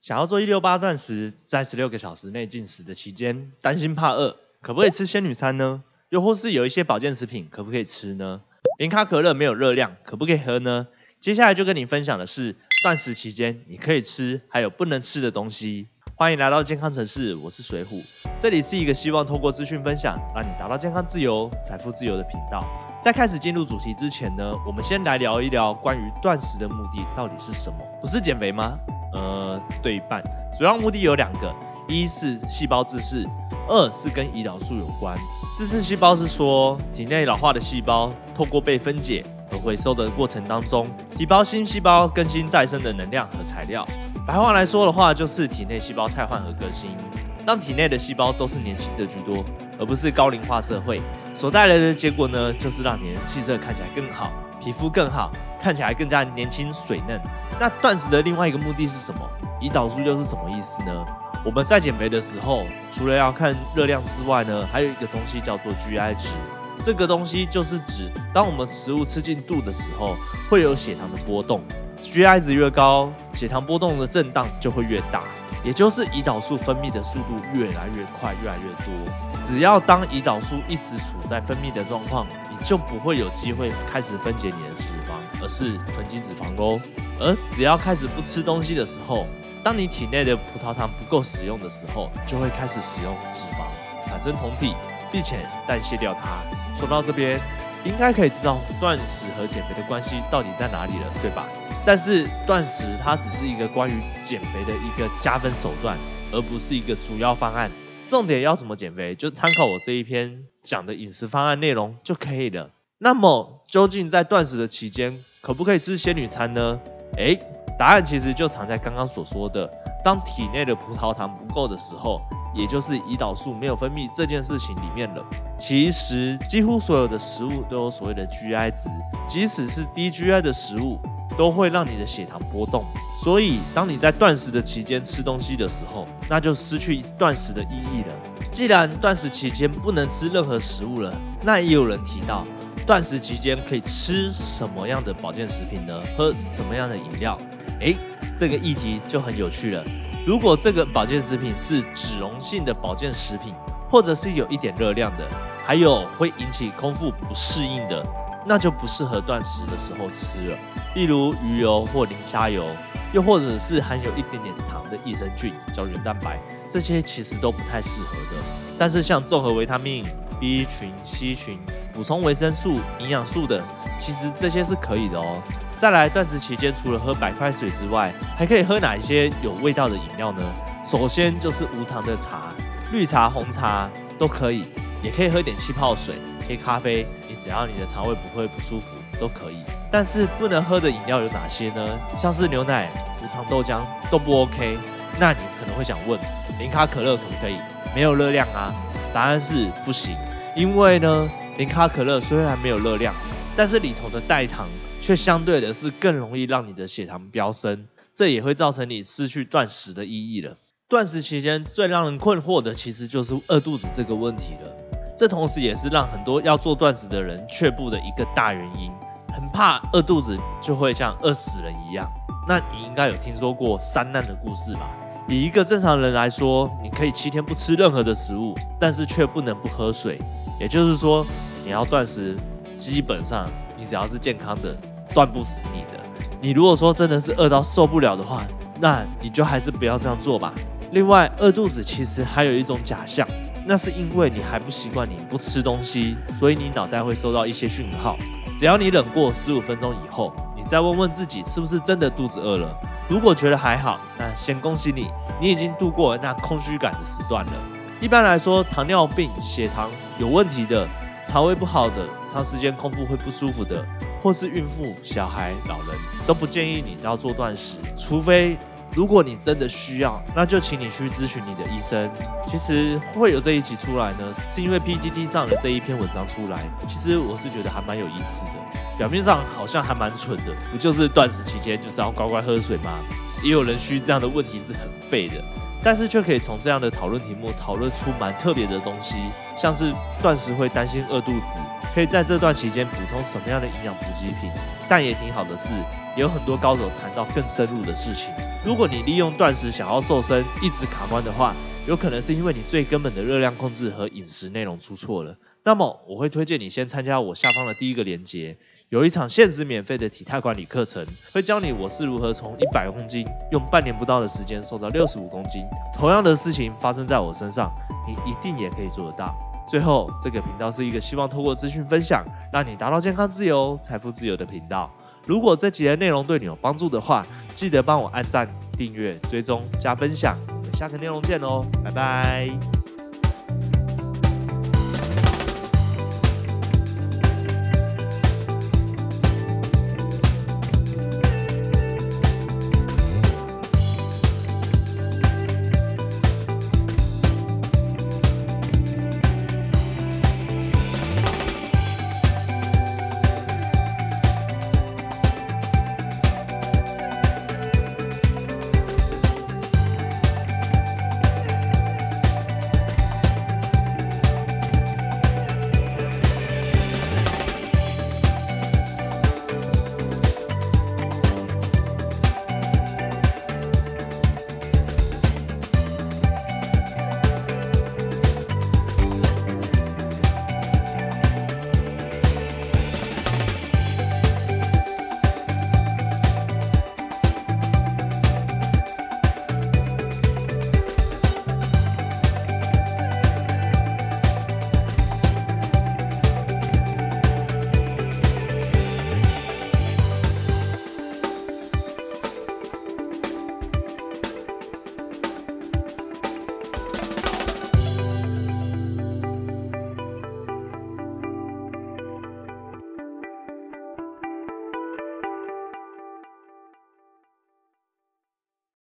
想要做一六八断食，在十六个小时内进食的期间，担心怕饿，可不可以吃仙女餐呢？又或是有一些保健食品，可不可以吃呢？零卡可乐没有热量，可不可以喝呢？接下来就跟你分享的是断食期间你可以吃，还有不能吃的东西。欢迎来到健康城市，我是水虎，这里是一个希望透过资讯分享，让你达到健康自由、财富自由的频道。在开始进入主题之前呢，我们先来聊一聊关于断食的目的到底是什么？不是减肥吗？呃，对半。主要目的有两个，一是细胞自噬，二是跟胰岛素有关。自噬细胞是说体内老化的细胞透过被分解和回收的过程当中，提高新细胞更新再生的能量和材料。白话来说的话，就是体内细胞汰换和革新，让体内的细胞都是年轻的居多，而不是高龄化社会。所带来的结果呢，就是让你的气色看起来更好，皮肤更好，看起来更加年轻水嫩。那断食的另外一个目的是什么？胰岛素又是什么意思呢？我们在减肥的时候，除了要看热量之外呢，还有一个东西叫做 GI 值。这个东西就是指，当我们食物吃进肚的时候，会有血糖的波动。GI 值越高，血糖波动的震荡就会越大，也就是胰岛素分泌的速度越来越快，越来越多。只要当胰岛素一直处在分泌的状况，你就不会有机会开始分解你的脂肪，而是囤积脂肪喽。而只要开始不吃东西的时候，当你体内的葡萄糖不够使用的时候，就会开始使用脂肪，产生酮体，并且代谢掉它。说到这边，应该可以知道断食和减肥的关系到底在哪里了，对吧？但是断食它只是一个关于减肥的一个加分手段，而不是一个主要方案。重点要怎么减肥，就参考我这一篇讲的饮食方案内容就可以了。那么究竟在断食的期间，可不可以吃仙女餐呢？诶，答案其实就藏在刚刚所说的，当体内的葡萄糖不够的时候，也就是胰岛素没有分泌这件事情里面了。其实几乎所有的食物都有所谓的 GI 值，即使是低 GI 的食物。都会让你的血糖波动，所以当你在断食的期间吃东西的时候，那就失去断食的意义了。既然断食期间不能吃任何食物了，那也有人提到，断食期间可以吃什么样的保健食品呢？喝什么样的饮料？诶，这个议题就很有趣了。如果这个保健食品是脂溶性的保健食品，或者是有一点热量的，还有会引起空腹不适应的。那就不适合断食的时候吃了，例如鱼油或磷虾油，又或者是含有一点点糖的益生菌、胶原蛋白，这些其实都不太适合的。但是像综合维他命、B 群、C 群，补充维生素、营养素的，其实这些是可以的哦。再来，断食期间除了喝白开水之外，还可以喝哪一些有味道的饮料呢？首先就是无糖的茶，绿茶、红茶都可以，也可以喝点气泡水。黑咖啡，你只要你的肠胃不会不舒服都可以。但是不能喝的饮料有哪些呢？像是牛奶、无糖豆浆都不 OK。那你可能会想问，零卡可乐可不可以？没有热量啊？答案是不行。因为呢，零卡可乐虽然没有热量，但是里头的代糖却相对的是更容易让你的血糖飙升，这也会造成你失去断食的意义了。断食期间最让人困惑的其实就是饿肚子这个问题了。这同时也是让很多要做断食的人却步的一个大原因，很怕饿肚子就会像饿死人一样。那你应该有听说过三难的故事吧？以一个正常人来说，你可以七天不吃任何的食物，但是却不能不喝水。也就是说，你要断食，基本上你只要是健康的，断不死你的。你如果说真的是饿到受不了的话，那你就还是不要这样做吧。另外，饿肚子其实还有一种假象。那是因为你还不习惯你不吃东西，所以你脑袋会收到一些讯号。只要你忍过十五分钟以后，你再问问自己是不是真的肚子饿了。如果觉得还好，那先恭喜你，你已经度过那空虚感的时段了。一般来说，糖尿病、血糖有问题的、肠胃不好的、长时间空腹会不舒服的，或是孕妇、小孩、老人，都不建议你要做断食，除非。如果你真的需要，那就请你去咨询你的医生。其实会有这一集出来呢，是因为 PDD 上的这一篇文章出来，其实我是觉得还蛮有意思的。表面上好像还蛮蠢的，不就是断食期间就是要乖乖喝水吗？也有人虚这样的问题是很废的。但是却可以从这样的讨论题目讨论出蛮特别的东西，像是断食会担心饿肚子，可以在这段期间补充什么样的营养补给品。但也挺好的是，有很多高手谈到更深入的事情。如果你利用断食想要瘦身，一直卡关的话，有可能是因为你最根本的热量控制和饮食内容出错了。那么我会推荐你先参加我下方的第一个链接。有一场限时免费的体态管理课程，会教你我是如何从一百公斤用半年不到的时间瘦到六十五公斤。同样的事情发生在我身上，你一定也可以做得到。最后，这个频道是一个希望透过资讯分享，让你达到健康自由、财富自由的频道。如果这集的内容对你有帮助的话，记得帮我按赞、订阅、追踪、加分享。我们下个内容见喽，拜拜。